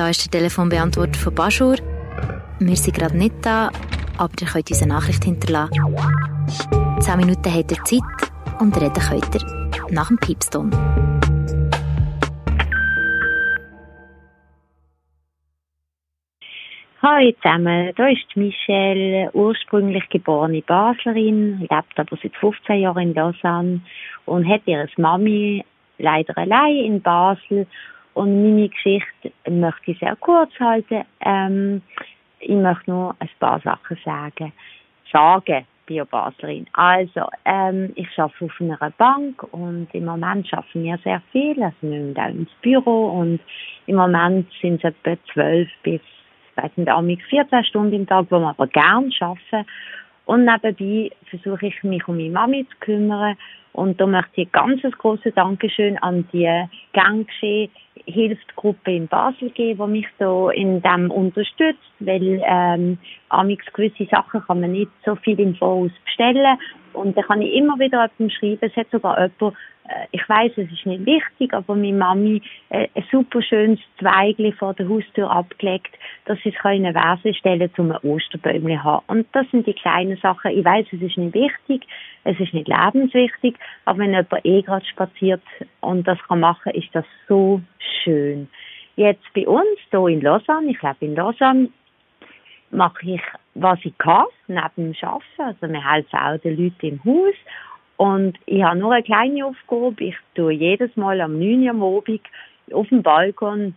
da ist der Telefonbeantworter von Baschur. Wir sind gerade nicht da, aber ihr könnt uns eine Nachricht hinterlassen. Zehn Minuten habt ihr Zeit und reden könnt ihr nach dem Piepston. Hallo zusammen, da ist Michelle, ursprünglich geborene Baslerin, lebt aber seit 15 Jahren in Lausanne und hat ihre Mami leider allein in Basel. Und meine Geschichte möchte ich sehr kurz halten. Ähm, ich möchte nur ein paar Sachen sagen. Sagen, Bio-Baslerin. Also, ähm, ich arbeite auf einer Bank und im Moment arbeiten wir sehr viel. Also, wir müssen auch ins Büro und im Moment sind es etwa 12 bis weiß nicht, 14 Stunden im Tag, wo wir aber gerne arbeiten. Und nebenbei versuche ich mich um meine Mami zu kümmern. Und da möchte ich ein ganz grosses Dankeschön an die Ganggeschehen Hilfsgruppe in Basel geben, die mich da in dem unterstützt, weil ähm, amix gewisse Sachen kann man nicht so viel im Voraus bestellen und dann kann ich immer wieder jemandem schreiben, es hat sogar jemand äh, ich weiß, es ist nicht wichtig, aber meine Mami äh, ein super schönes Zweigli vor der Haustür abgelegt, dass sie es in eine Vase stellen um ein Osterbäumchen haben. Und das sind die kleinen Sachen. Ich weiß, es ist nicht wichtig, es ist nicht lebenswichtig, aber wenn jemand eh gerade spaziert und das kann machen, ist das so schön. Jetzt bei uns hier in Lausanne, ich lebe in Lausanne, mache ich, was ich kann, neben dem Arbeiten. Also wir helfen auch den Leuten im Haus und ich habe nur eine kleine Aufgabe. Ich tue jedes Mal am 9 Uhr am Abend auf dem Balkon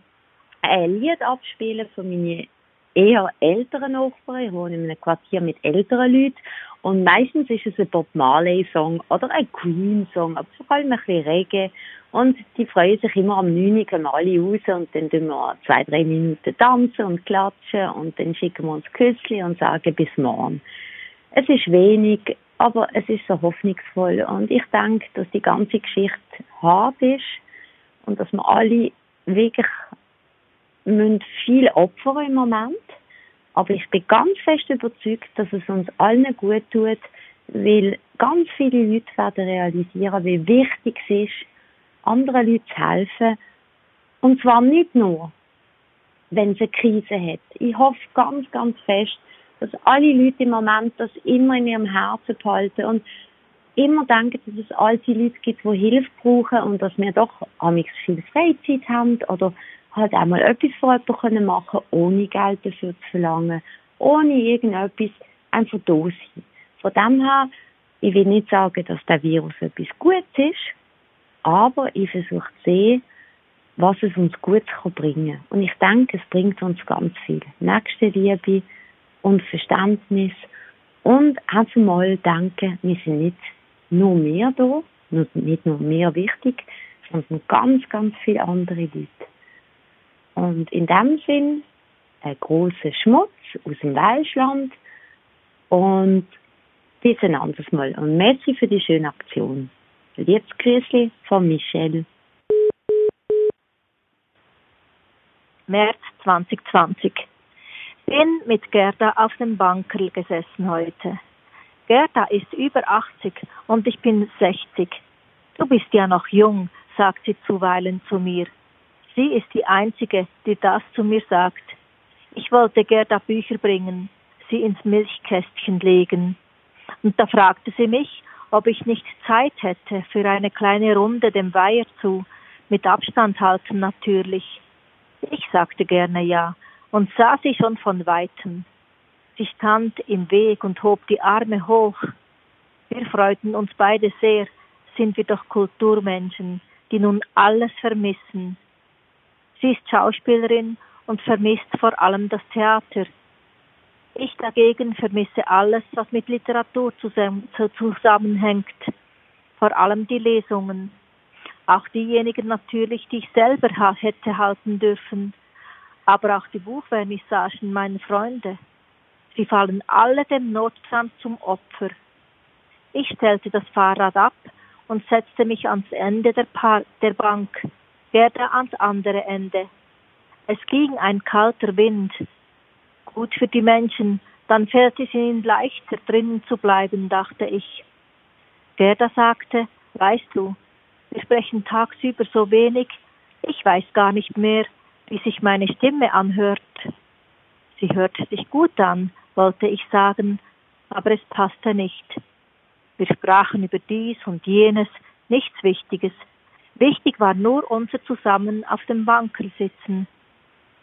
ein Lied abspielen von meinen eher älteren Nachbarn. Ich wohne in einem Quartier mit älteren Leuten. Und meistens ist es ein Bob Marley-Song oder ein Queen-Song, aber vor allem ein bisschen Reggae. Und die freuen sich immer am 9 Uhr, alle raus und dann tun wir zwei, drei Minuten tanzen und klatschen und dann schicken wir uns Küsschen und sagen bis morgen. Es ist wenig, aber es ist so hoffnungsvoll und ich denke, dass die ganze Geschichte hart ist und dass wir alle wirklich müssen viel opfern im Moment. Aber ich bin ganz fest überzeugt, dass es uns allen gut tut, weil ganz viele Leute werden realisieren, wie wichtig es ist, anderen Leuten zu helfen. Und zwar nicht nur, wenn es eine Krise hat. Ich hoffe ganz, ganz fest, dass alle Leute im Moment das immer in ihrem Herzen behalten und immer denken, dass es alte Leute gibt, die Hilfe brauchen und dass wir doch amigs viel Freizeit haben oder halt einmal etwas für jemanden machen können, ohne Geld dafür zu verlangen, ohne irgendetwas, einfach da sein. Von dem her, ich will nicht sagen, dass der Virus etwas Gutes ist, aber ich versuche zu sehen, was es uns Gutes bringen kann. Und ich denke, es bringt uns ganz viel. Nächste Liebe, und Verständnis und einfach mal denken, wir sind nicht nur mehr da, nicht nur mehr wichtig, sondern ganz, ganz viele andere Leute. Und in dem Sinn ein großer Schmutz aus dem Welschland und bis ein anderes Mal. Und merci für die schöne Aktion. Liebes Grüßli von Michelle. März 2020 bin mit Gerda auf dem Bankerl gesessen heute. Gerda ist über 80 und ich bin 60. Du bist ja noch jung, sagt sie zuweilen zu mir. Sie ist die Einzige, die das zu mir sagt. Ich wollte Gerda Bücher bringen, sie ins Milchkästchen legen. Und da fragte sie mich, ob ich nicht Zeit hätte für eine kleine Runde dem Weiher zu, mit Abstand halten natürlich. Ich sagte gerne ja, und sah sie schon von weitem. Sie stand im Weg und hob die Arme hoch. Wir freuten uns beide sehr, sind wir doch Kulturmenschen, die nun alles vermissen. Sie ist Schauspielerin und vermisst vor allem das Theater. Ich dagegen vermisse alles, was mit Literatur zusammenhängt, vor allem die Lesungen. Auch diejenigen natürlich, die ich selber hätte halten dürfen aber auch die Buchvernissagen meiner Freunde. Sie fallen alle dem Notstand zum Opfer. Ich stellte das Fahrrad ab und setzte mich ans Ende der, pa der Bank, Gerda ans andere Ende. Es ging ein kalter Wind. Gut für die Menschen, dann fällt es ihnen leichter, drinnen zu bleiben, dachte ich. Gerda sagte, weißt du, wir sprechen tagsüber so wenig, ich weiß gar nicht mehr, wie sich meine Stimme anhört. Sie hörte sich gut an, wollte ich sagen, aber es passte nicht. Wir sprachen über dies und jenes, nichts Wichtiges. Wichtig war nur unser Zusammen auf dem Bankel sitzen.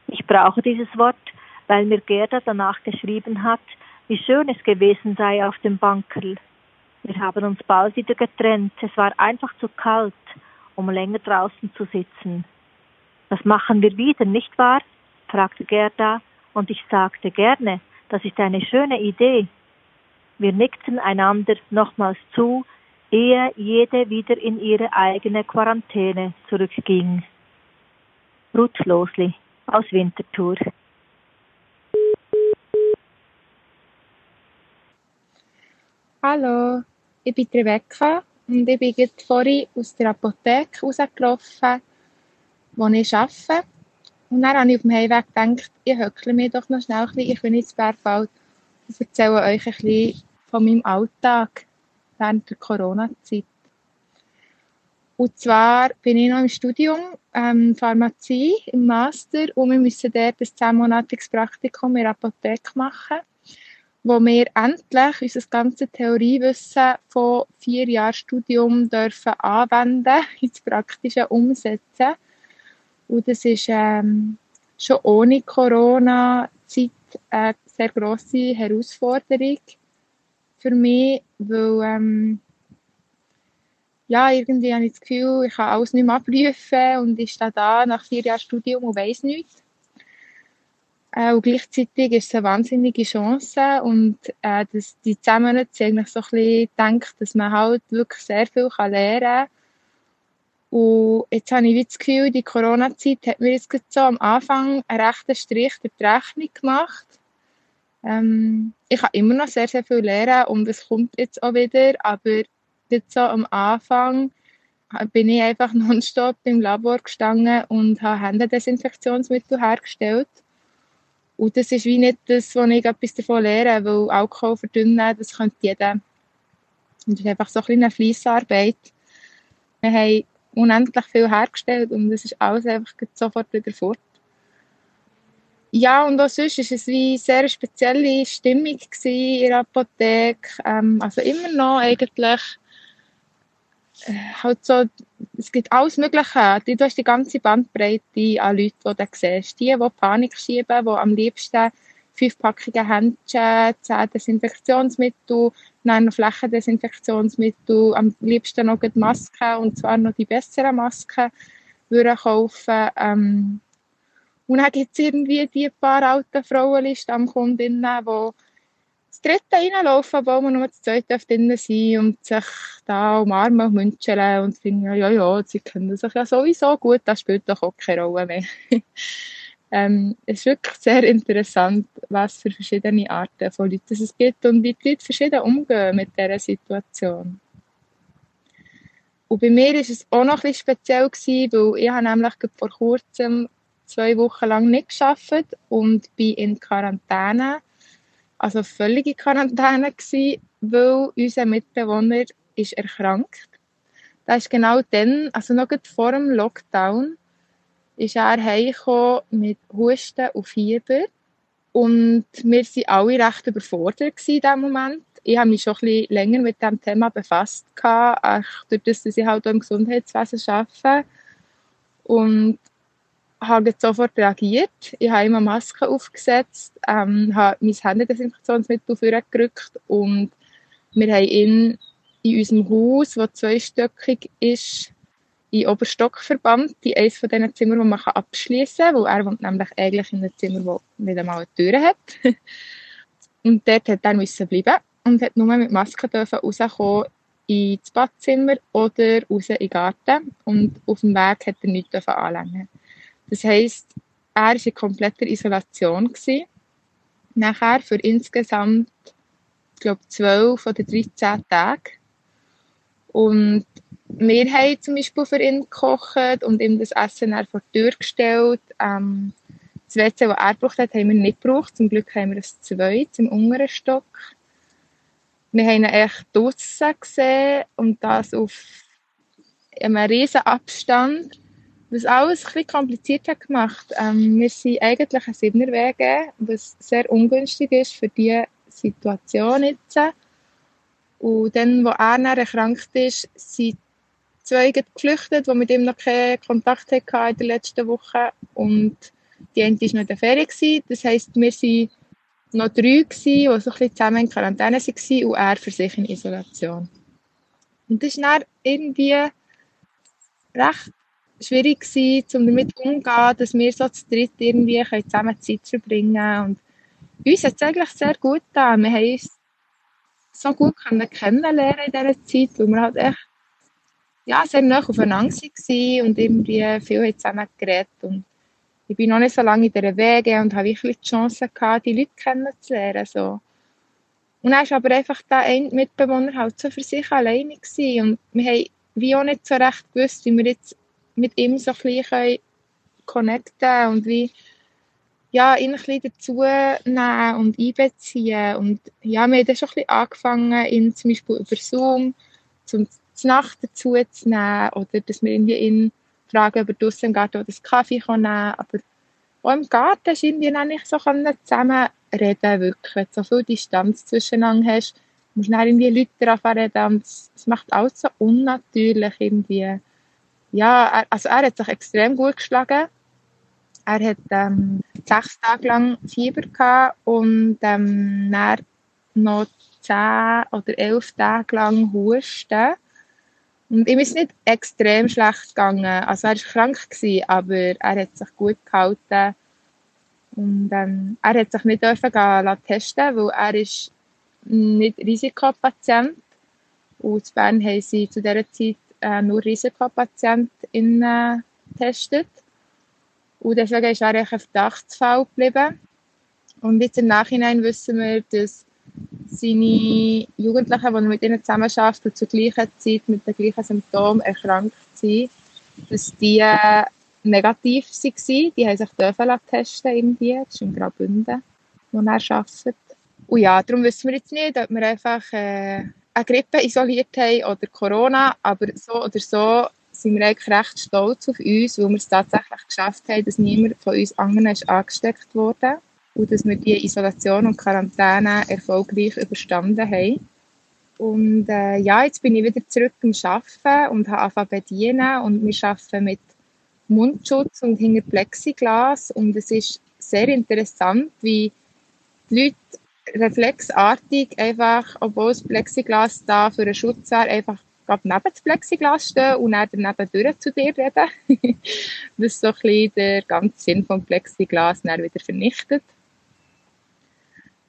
Ich brauche dieses Wort, weil mir Gerda danach geschrieben hat, wie schön es gewesen sei auf dem Bankerl. Wir haben uns bald wieder getrennt. Es war einfach zu kalt, um länger draußen zu sitzen. Das machen wir wieder, nicht wahr? fragte Gerda, und ich sagte gerne, das ist eine schöne Idee. Wir nickten einander nochmals zu, ehe jede wieder in ihre eigene Quarantäne zurückging. Ruth Losli aus Winterthur. Hallo, ich bin Rebecca und ich bin gerade vorhin aus der Apotheke rausgelaufen, wo ich arbeite. Und dann habe ich auf dem Heimweg gedacht, ich höckle mich doch noch schnell ein bisschen, ich bin ins Bergwald und erzähle euch ein bisschen von meinem Alltag während der Corona-Zeit. Und zwar bin ich noch im Studium ähm, Pharmazie im Master und wir müssen dort ein zehnmonatiges Praktikum in der Apotheke machen wo wir endlich unser ganzes Theoriewissen von vier Jahren Studium dürfen anwenden, ins Praktische umsetzen. Und das ist ähm, schon ohne Corona-Zeit eine sehr grosse Herausforderung für mich, weil ähm, ja, irgendwie habe ich das Gefühl, ich kann alles nicht mehr abprüfen und ich stehe da nach vier Jahren Studium und weiss nichts. Äh, und gleichzeitig ist es eine wahnsinnige Chance und äh, dass die zusammen eigentlich so ein dass man halt wirklich sehr viel kann lernen kann. Und jetzt habe ich das Gefühl, die Corona-Zeit hat mir jetzt so am Anfang einen rechten Strich durch die Rechnung gemacht. Ähm, ich kann immer noch sehr, sehr viel lernen und es kommt jetzt auch wieder, aber jetzt so am Anfang bin ich einfach nonstop im Labor gestanden und habe Händedesinfektionsmittel hergestellt. Und das ist wie nicht das, wo ich etwas davon lehre, weil Alkohol verdünnen, das könnte jeder. Und das ist einfach so ein eine Fleissarbeit. Wir haben unendlich viel hergestellt und es ist alles einfach sofort wieder fort. Ja, und auch sonst war es wie eine sehr spezielle Stimmung in der Apotheke. Ähm, also immer noch eigentlich äh, halt so, es gibt alles Mögliche. Du hast die ganze Bandbreite an Leuten, die du siehst. Die, die Panik schieben, die am liebsten fünf Packungen Händchen, zehn Desinfektionsmittel, dann noch Flächendesinfektionsmittel, am liebsten noch die Masken, und zwar noch die besseren Masken, würden kaufen. Ähm, und dann gibt es irgendwie die paar alten Frauen, Stammkundinnen, die das dritte reinlaufen, obwohl man nur das zweite drinnen sein und sich da umarmen und münzeln und finden, ja, ja, sie kennen sich ja sowieso gut, das spielt doch auch keine Rolle mehr. ähm, es ist wirklich sehr interessant, was für verschiedene Arten von Leuten es gibt und wie die Leute verschieden umgehen mit dieser Situation. Und bei mir war es auch noch ein bisschen speziell, weil ich habe nämlich vor kurzem zwei Wochen lang nicht geschafft und bin in Quarantäne also völlige Quarantäne gewesen, weil unser Mitbewohner ist erkrankt. Das ist genau dann, also noch vor dem Lockdown, ist er mit Husten und Fieber. Und wir waren alle recht überfordert in diesem Moment. Ich habe mich schon ein bisschen länger mit diesem Thema befasst, dadurch, dass ich halt auch im Gesundheitswesen arbeite. Und habe sofort reagiert. Ich habe immer Maske aufgesetzt, ähm, habe mein Händedesinfektionsmittel vorgerückt und wir haben ihn in unserem Haus, das zweistöckig ist, in Oberstock verbannt, in eines von diesen Zimmern, die man abschließen kann, weil er wohnt nämlich eigentlich in einem Zimmer, das nicht einmal eine Tür hat. und dort hat er müssen bleiben und hat nur mit Maske rauskommen ins Badzimmer oder raus in den Garten und auf dem Weg hat er nichts anlängen das heisst, er war in kompletter Isolation. Gewesen. Nachher für insgesamt, ich glaube, 12 oder 13 Tage. Und wir haben zum Beispiel für ihn gekocht und ihm das Essen vor die Tür gestellt. Ähm, das WC, das er gebraucht hat, haben wir nicht gebraucht. Zum Glück haben wir ein zweites im unteren Stock. Wir haben ihn echt draussen gesehen und das auf einem riesen Abstand. Was alles ein bisschen hat gemacht. Ähm, wir sind eigentlich ein Siebener was sehr ungünstig ist für diese Situation jetzt. Und dann, wo er dann erkrankt ist, sind zwei geflüchtet, die mit ihm noch keinen Kontakt hatten in der letzten Woche. Und die eine war noch in der Ferien. Das heisst, wir waren noch drei, gewesen, die so ein bisschen zusammen in Quarantäne waren und er für sich in Isolation. Und das war dann irgendwie recht schwierig gewesen, um damit umzugehen, dass wir so zu dritt irgendwie zusammen Zeit verbringen können. Und uns hat es eigentlich sehr gut getan. Wir haben uns so gut kennenlernen in dieser Zeit, weil wir halt echt ja, sehr nah aufeinander waren und irgendwie viel zusammen geredet. Und ich bin noch nicht so lange in dieser Wege und habe wirklich die Chance gehabt, die Leute kennenzulernen. So. Und dann war aber einfach der ein Mitbewohner halt so für sich alleine gewesen. und wir haben wie auch nicht so recht gewusst, wie wir jetzt mit ihm so ein connecten und wie ja, ihn ein bisschen dazu nehmen und einbeziehen. Und ja, wir haben dann schon ein bisschen angefangen, ihn zum Beispiel über Zoom zum Nacht dazu zu nehmen oder dass wir irgendwie ihn fragen, ob er draussen im Garten das Kaffee kann nehmen kann. Aber auch im Garten ist irgendwie noch nicht so zusammen reden, wirklich. Wenn du so viel Distanz zwischeneinander hast, musst du dann irgendwie Leute darauf reden und es macht alles so unnatürlich irgendwie. Ja, er, also er hat sich extrem gut geschlagen. Er hat ähm, sechs Tage lang Fieber gehabt und ähm, dann noch zehn oder elf Tage lang Husten. Und ihm ist nicht extrem schlecht gegangen. Also er war krank, gewesen, aber er hat sich gut gehalten. Und ähm, er hat sich nicht dürfen gehen testen, weil er ist nicht Risikopatient. Und in Bern haben sie zu dieser Zeit äh, nur Risikopatientinnen getestet. Und deswegen ist er ein Verdachtsfall geblieben. Und jetzt im Nachhinein wissen wir, dass seine Jugendlichen, die mit ihnen zusammenarbeitet zur gleichen Zeit mit den gleichen Symptomen erkrankt sind, dass die äh, negativ waren. Die haben sich dürfen testen irgendwie. Das ist in Graubünden, wo er arbeitet. Und ja, darum wissen wir jetzt nicht, ob wir einfach äh, eine Grippe isoliert haben oder Corona, aber so oder so sind wir eigentlich recht stolz auf uns, weil wir es tatsächlich geschafft haben, dass niemand von uns anderen ist angesteckt wurde und dass wir die Isolation und Quarantäne erfolgreich überstanden haben. Und äh, ja, jetzt bin ich wieder zurück im Arbeiten und habe angefangen bedienen und wir arbeiten mit Mundschutz und hinter Plexiglas und es ist sehr interessant, wie die Leute reflexartig einfach, obwohl das Plexiglas da für einen Schutz wäre, einfach gerade neben das Plexiglas stehen und dann daneben durch zu dir reden. das so ein bisschen der ganze Sinn vom Plexiglas dann wieder vernichtet.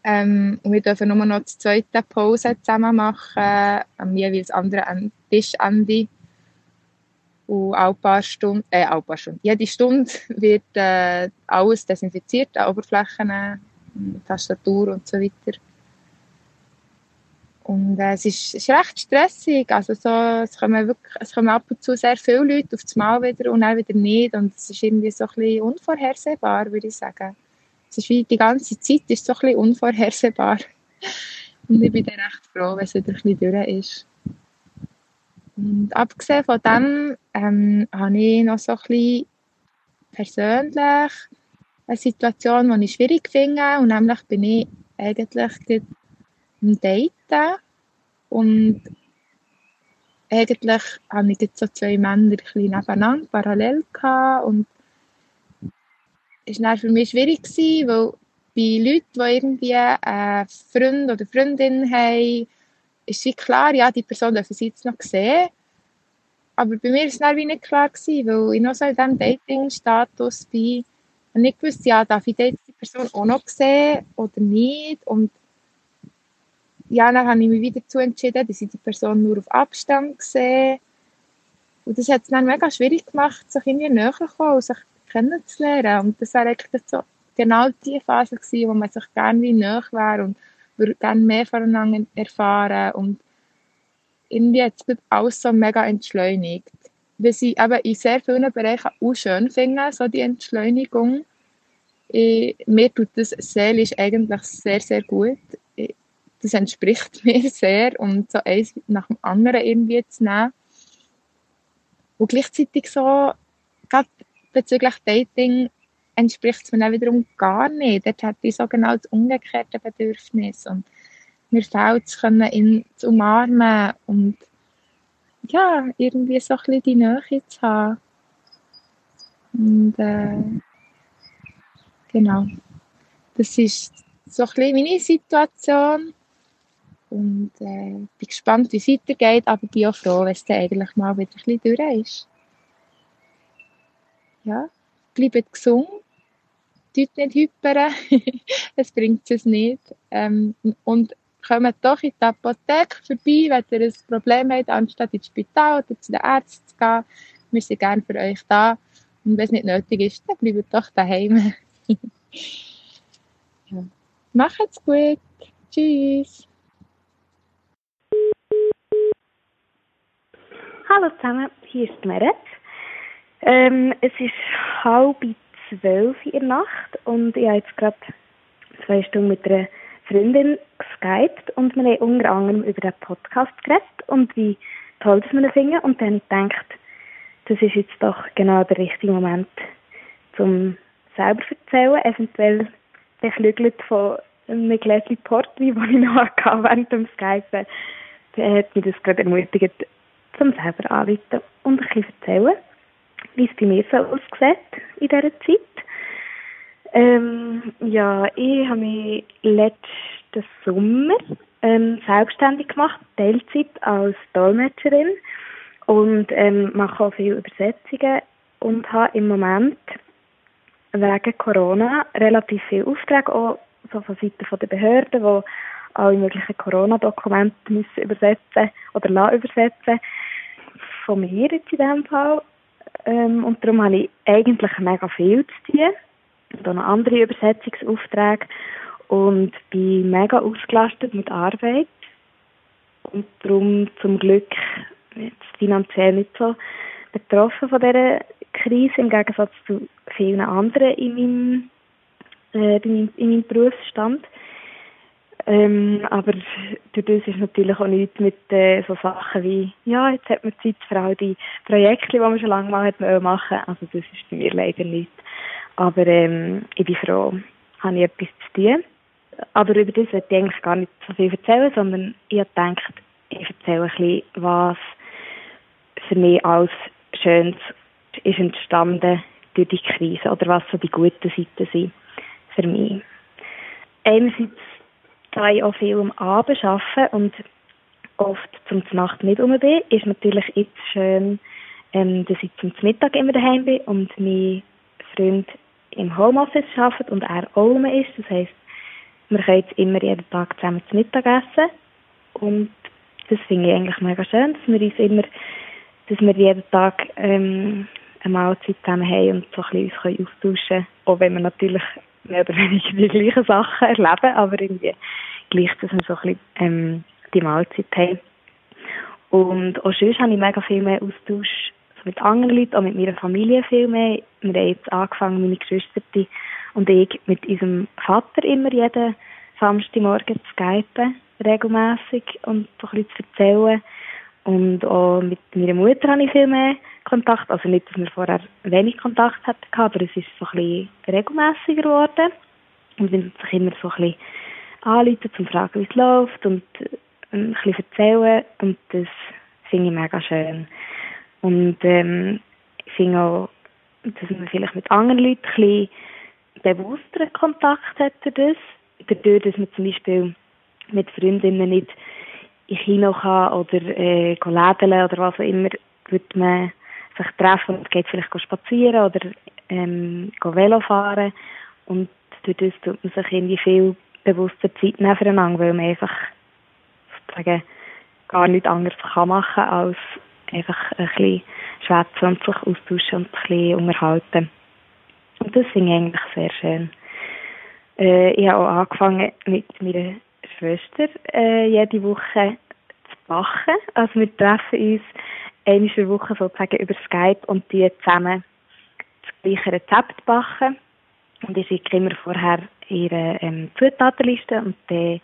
Ähm, und wir dürfen nur noch die zweite Pause zusammen machen, am jeweils anderen Tischende. Und ein paar Stunden, äh, ein paar Stunden, jede Stunde wird äh, alles desinfiziert, an Oberflächen, Tastatur und so weiter. Und äh, es, ist, es ist recht stressig. Also so, es, kommen wirklich, es kommen ab und zu sehr viele Leute auf das Mal wieder und dann wieder nicht. Und es ist irgendwie so ein bisschen unvorhersehbar, würde ich sagen. Es ist wie die ganze Zeit ist so ein bisschen unvorhersehbar. Und ich bin dann recht froh, wenn es wieder ein bisschen durch ist. Und abgesehen von dem ähm, habe ich noch so ein bisschen persönlich eine Situation, die ich schwierig finde. Und nämlich bin ich eigentlich am Daten. Und eigentlich hatte ich jetzt so zwei Männer ein bisschen nebeneinander, parallel gehabt. Und es war für mich schwierig, gewesen, weil bei Leuten, die irgendwie einen Freund oder Freundin haben, ist es klar, ja, die Person dürfen sie jetzt noch sehen. Aber bei mir war es dann wie nicht klar, gewesen, weil ich noch so in diesem Dating-Status bin und nicht gewusst, ja, darf ich die Person auch noch sehen oder nicht. Und ja, dann habe ich mich wieder dazu entschieden, dass ich die Person nur auf Abstand sehe. Und das hat es dann mega schwierig gemacht, sich irgendwie näher zu kommen und sich kennenzulernen. Und das war eigentlich so genau die Phase gewesen, wo man sich gerne wie näher wäre und würde gerne mehr voneinander erfahren. Und irgendwie hat es alles so mega entschleunigt was ich eben in sehr vielen Bereichen auch schön finde, so die Entschleunigung. Ich, mir tut das seelisch eigentlich sehr, sehr gut. Das entspricht mir sehr und so eins nach dem anderen irgendwie zu nehmen. Und gleichzeitig so gerade bezüglich Dating entspricht es mir dann wiederum gar nicht. Dort hat ich so genau das umgekehrte Bedürfnis und mir fehlt es, ihn zu umarmen und ja, irgendwie so ein bisschen die Nähe zu haben. Und äh, genau, das ist so ein bisschen meine Situation. Und äh, bin gespannt, wie es weitergeht, aber bin auch froh, wenn es dann eigentlich mal wieder ein bisschen durch ist. Ja, bleibt gesund, tut nicht hypern, es bringt es nicht. Ähm, und kommt doch in die Apotheke vorbei, wenn ihr ein Problem habt, anstatt ins Spital oder zu den Ärzten zu gehen. Wir sind gerne für euch da. Und wenn es nicht nötig ist, dann bleibt doch daheim. ja. Macht's gut. Tschüss. Hallo zusammen, hier ist Meret. Ähm, es ist halb zwölf in der Nacht und ich habe jetzt gerade zwei Stunden mit einer Freundin geskypt und wir haben unter anderem über den Podcast geredet und wie toll das wir ihn finden und dann gedacht, das ist jetzt doch genau der richtige Moment, zum selber erzählen, eventuell beflügelt von einem Gläschen Portwein, das ich noch hatte während dem Skypen. Hat mich das gerade ermutigt, zum selber anrufen und ein bisschen erzählen, wie es bei mir so aussieht in dieser Zeit. Ähm, ja, ich habe mich letzten Sommer ähm, selbstständig gemacht, Teilzeit als Dolmetscherin und ähm, mache auch viele Übersetzungen und habe im Moment wegen Corona relativ viele Aufträge, auch so von Seiten der Behörden, die alle möglichen Corona-Dokumente müssen übersetzen oder lassen übersetzen. Von mir jetzt in diesem Fall. Ähm, und darum habe ich eigentlich mega viel zu tun. Und auch noch andere Übersetzungsaufträge. Und bin mega ausgelastet mit Arbeit. Und darum zum Glück jetzt finanziell nicht so betroffen von dieser Krise, im Gegensatz zu vielen anderen in meinem, äh, in meinem, in meinem Berufsstand. Ähm, aber durch das ist natürlich auch nichts mit äh, so Sachen wie, ja, jetzt hat man Zeit für all die Projekte, die man schon lange mal hat machen Also das ist bei mir leider nicht. Aber ähm, ich bin froh, habe ich etwas zu tun. Aber über das werde ich eigentlich gar nicht so viel erzählen, sondern ich habe gedacht, ich erzähle ein bisschen, was für mich als Schönes ist entstanden durch die Krise oder was so die guten Seiten sind für mich. Einerseits da ich auch viel am Abend arbeite und oft zum Nacht nicht um bin, ist natürlich jetzt schön, ähm, dass ich zum Mittag immer daheim bin und mein Freund im Homeoffice arbeitet und er um ist. Das heisst, wir können jetzt immer jeden Tag zusammen zu Mittag essen und das finde ich eigentlich mega schön, dass wir uns immer, dass wir jeden Tag ähm, eine Mahlzeit zusammen haben und so ein bisschen uns austauschen können, auch wenn wir natürlich mehr oder weniger die gleichen Sachen erleben, aber irgendwie gleich, dass wir so ein bisschen ähm, die Mahlzeit haben. Und auch sonst habe ich mega viel mehr Austausch mit anderen Leuten, auch mit meiner Familie viel mehr. Wir haben jetzt angefangen, meine Geschwister und ich, mit unserem Vater immer jeden Samstagmorgen zu skypen, regelmässig und ein bisschen zu erzählen. Und auch mit meiner Mutter habe ich viel mehr Kontakt. Also nicht, dass wir vorher wenig Kontakt hatten, aber es ist so ein bisschen regelmäßiger geworden. Und wir sich immer so ein bisschen anrufen, um zu fragen, wie es läuft und äh, ein bisschen erzählen. Und das finde ich mega schön. Und ähm, ich finde auch, dass man vielleicht mit anderen Leuten ein bisschen bewussteren Kontakt hat durch das. Dadurch, dass man zum Beispiel mit Freundinnen nicht in Kino kann oder äh, lädeln oder was auch immer, wird man sich treffen und geht vielleicht spazieren oder ähm, Velo fahren und durch das tut man sich irgendwie viel bewusster Zeit nehmen weil man einfach sozusagen gar nichts anderes kann machen als einfach ein bisschen schwätzen und sich austauschen und ein bisschen unterhalten. Und das finde ich eigentlich sehr schön. Äh, ich habe auch angefangen mit meiner Schwester äh, jede Woche zu backen. Also wir treffen uns einmal in der Woche sozusagen über Skype und die zusammen das gleiche Rezept backen. Und ich schicke immer vorher ihre ähm, Zutatenliste und dann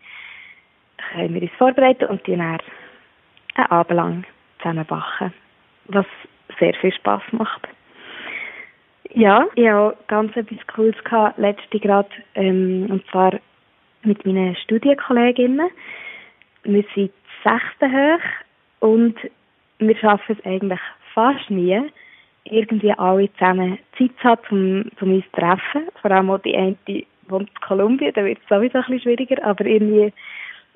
können wir uns vorbereiten und die dann einen Abend lang zusammen backen, was sehr viel Spaß macht. Ja, ich hatte ganz etwas Cooles gehabt, letzte gerade, ähm, und zwar mit meinen Studienkolleginnen. Wir sind sechste hoch und wir schaffen es eigentlich fast nie, irgendwie alle zusammen Zeit zu haben, um, um uns zu treffen. Vor allem auch die eine wohnt in Kolumbien, da wird es sowieso ein bisschen schwieriger, aber irgendwie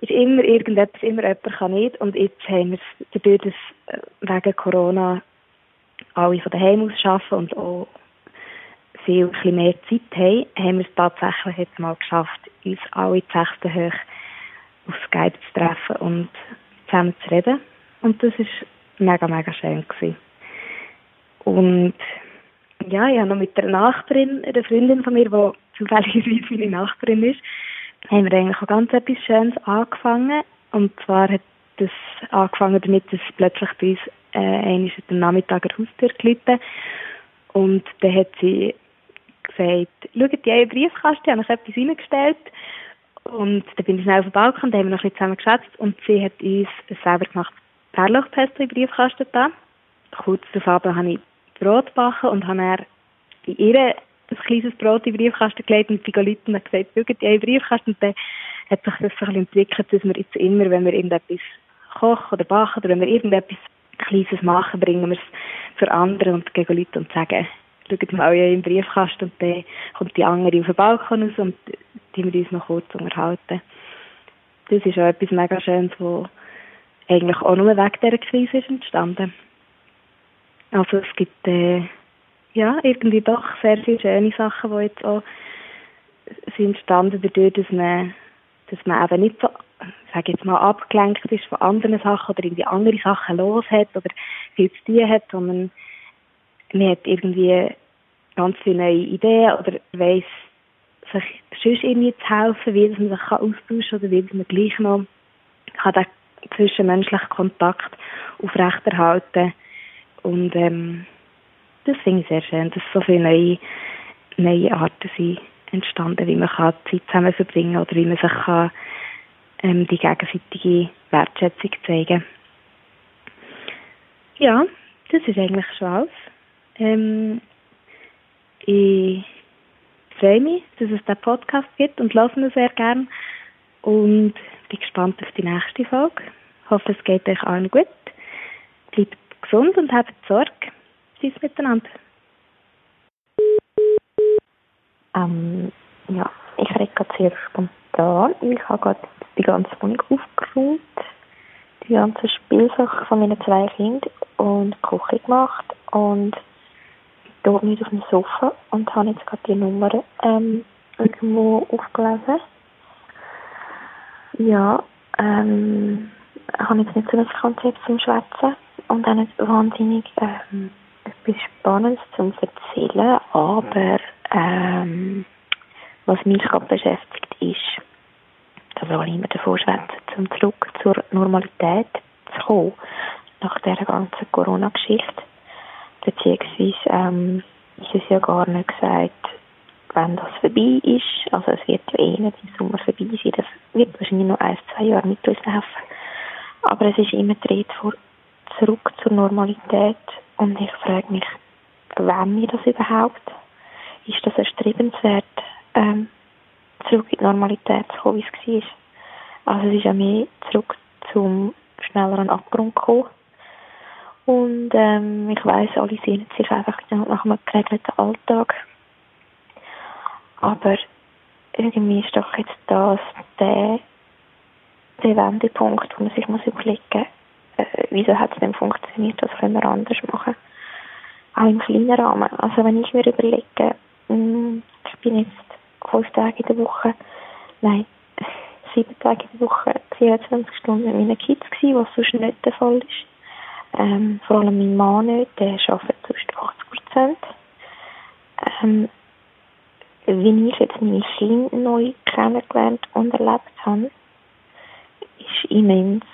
ist immer irgendetwas, immer jemand kann nicht. Und jetzt haben wir es dadurch, dass äh, wegen Corona alle von daheim aus arbeiten und auch viel ein mehr Zeit haben, haben wir es tatsächlich jetzt mal geschafft, uns alle zu hoch auf Skype zu treffen und zusammen zu reden. Und das ist mega, mega schön gewesen. Und ja, ich habe noch mit der Nachbarin, einer Freundin von mir, die zufälligerweise meine Nachbarin ist, haben wir eigentlich auch ganz etwas Schönes angefangen. Und zwar hat das angefangen damit, dass plötzlich bei uns äh, einmal am Nachmittag eine Haustür gelitten und dann hat sie gesagt, schaut, die Briefkasten, ich habe noch etwas reingestellt. Und dann bin ich schnell auf den Balkon, da haben wir noch ein bisschen zusammen geschätzt und sie hat uns selber gemachtes Perlachpesto in den Briefkasten da. Kurz darauf habe ich Brot gebacken und habe dann in ihr ein kleines Brot in den Briefkasten gelegt und die Leute und gesagt, schaut, die Briefkasten. Und dann hat sich das so entwickelt, dass wir jetzt immer, wenn wir irgendetwas kochen oder backen oder wenn wir irgendetwas Kleines machen, bringen wir es für andere und gegen Leute und sagen, schaut mal ja im Briefkasten und dann kommt die andere auf den Balkon raus und die wir uns noch kurz unterhalten. Das ist auch etwas mega Schönes, was eigentlich auch nur wegen dieser Krise ist entstanden. Also es gibt äh, ja irgendwie doch sehr viele schöne Sachen, die jetzt auch sind entstanden dadurch, dass man, dass man eben nicht so, sage jetzt mal, abgelenkt ist von anderen Sachen oder irgendwie andere Sachen los hat oder viel zu tun hat, sondern man hat irgendwie ganz viele neue Ideen oder weiss, sich sonst irgendwie zu helfen, wie man sich austauschen kann oder wie man gleich noch den zwischenmenschlichen Kontakt aufrechterhalten und ähm, das finde ich sehr schön, dass so viele neue, neue Arten sind entstanden, wie man kann Zeit zusammen verbringen oder wie man sich kann, ähm, die gegenseitige Wertschätzung zeigen Ja, das ist eigentlich schon alles. Ähm, ich freue mich, dass es diesen Podcast gibt und höre ihn sehr gern und bin gespannt auf die nächste Folge. Ich hoffe, es geht euch allen gut. Bleibt gesund und habt Sorge. Tschüss miteinander. Ähm, ja, ich rede gerade sehr spontan. Ich habe gerade die ganze Wohnung aufgeräumt, die ganzen Spielsachen von meinen zwei Kindern und Küche gemacht und dort nicht auf dem Sofa und habe jetzt gerade die Nummer ähm, irgendwo aufgelesen. Ja, ähm, ich habe jetzt nicht so ein Konzept zum Schwätzen und nicht wahnsinnig ähm, etwas Spannendes zum Erzählen, aber ähm, was mich gerade beschäftigt ist, dass alle immer davor schwätzen, um zurück zur Normalität zu kommen, nach dieser ganzen Corona-Geschichte. Beziehungsweise ähm, ist es ja gar nicht gesagt, wenn das vorbei ist. Also es wird ja eh nicht im Sommer vorbei sein. Das wird wahrscheinlich noch ein, zwei Jahre mit uns laufen. Aber es ist immer die Rede vor zurück zur Normalität. Und ich frage mich, wenn wir das überhaupt? Ist das erstrebenswert, ähm, zurück in die Normalität zu kommen, wie es war? Also es ist ja mehr zurück zum schnelleren Abgrund gekommen und ähm, ich weiß, alle sehnen sich einfach nach einem geregelten Alltag. Aber irgendwie ist doch jetzt das der, der Wendepunkt, wo man sich muss überlegen muss, äh, wieso hat es denn funktioniert, was können wir anders machen. Auch im kleinen Rahmen. Also wenn ich mir überlege, mh, hm, ich bin jetzt fünf Tage in der Woche, nein, sieben Tage in der Woche, 24 Stunden mit meinen Kids gewesen, was sonst nicht der Fall ist ähm, vor allem mein Mann nicht, der arbeitet sonst 80 Prozent. Ähm, wie ich jetzt meine Kinder neu kennengelernt und erlebt habe, ist immens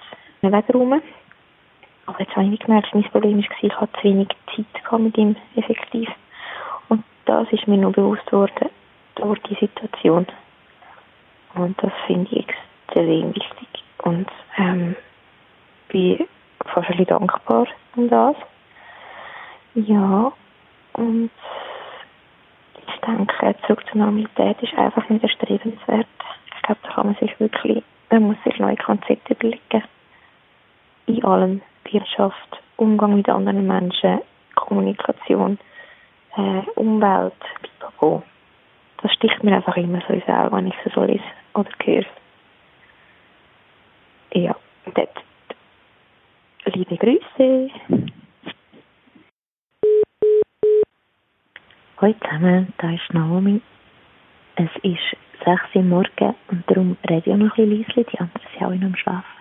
weggeräumt. Aber jetzt habe ich gemerkt, mein Problem war, ich hatte zu wenig Zeit mit ihm effektiv. Und das ist mir noch bewusst geworden durch die Situation. Und das finde ich extrem wichtig. Und ähm, bin fast ein bisschen dankbar um das. Ja, und denke, zurück zur Normalität ist einfach nicht erstrebenswert. Ich glaube, da kann man sich wirklich, man muss sich neue Konzepte überlegen. In allem. Wirtschaft, Umgang mit anderen Menschen, Kommunikation, äh, Umwelt, pipapo. Das sticht mir einfach immer so ins Auge, wenn ich so lese oder höre. Ja, dort. Liebe Grüße. Hallo zusammen, da ist Naomi. Es ist 6 Uhr morgens und darum rede ich noch ein bisschen leise, die anderen sind auch noch am Schlafen.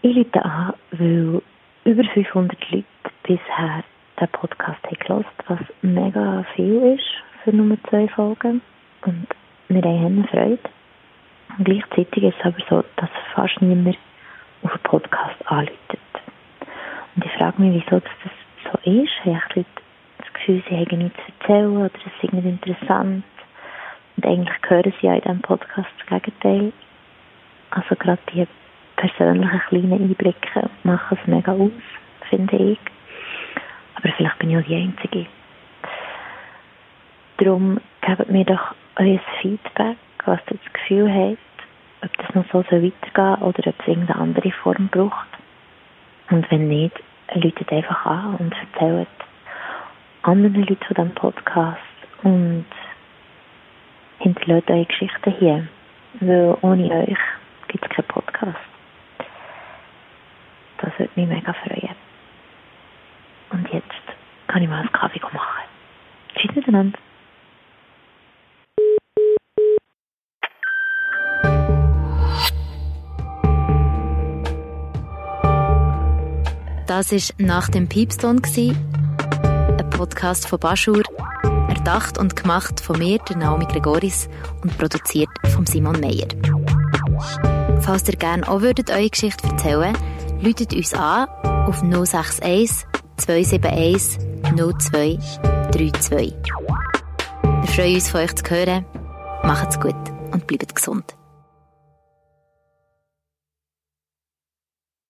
Ich rufe an, weil über 500 Leute bisher den Podcast haben gehört, was mega viel ist für Nummer zwei Folgen. Und wir haben Freude. Und gleichzeitig ist es aber so, dass fast niemand auf einen Podcast anläutet. Und ich frage mich, wieso das so ist. Haben Leute das Gefühl, sie haben nichts zu erzählen oder es ist nicht interessant. Und eigentlich hören sie ja in diesem Podcast das Gegenteil. Also gerade die persönlichen kleinen Einblicke machen es mega aus, finde ich. Aber vielleicht bin ich auch die Einzige. Darum gebt mir doch euer Feedback, was ihr das Gefühl habt, ob das noch so weitergehen soll oder ob es irgendeine andere Form braucht. Und wenn nicht, läutet einfach an und erzählt anderen Leuten von diesem Podcast und hinterlässt eure Geschichten hier. Weil ohne euch gibt es keinen Podcast. Mich mega freuen. Und jetzt kann ich mal einen Kaffee machen. Tschüss miteinander. Das war «Nach dem Piepston», ein Podcast von Baschur, erdacht und gemacht von mir, der Naomi Gregoris, und produziert von Simon Meyer. Falls ihr gerne auch würdet eure Geschichte erzählen läutet uns an auf 061 271 0232. Wir freuen uns, von euch zu hören. Macht's gut und bleibt gesund.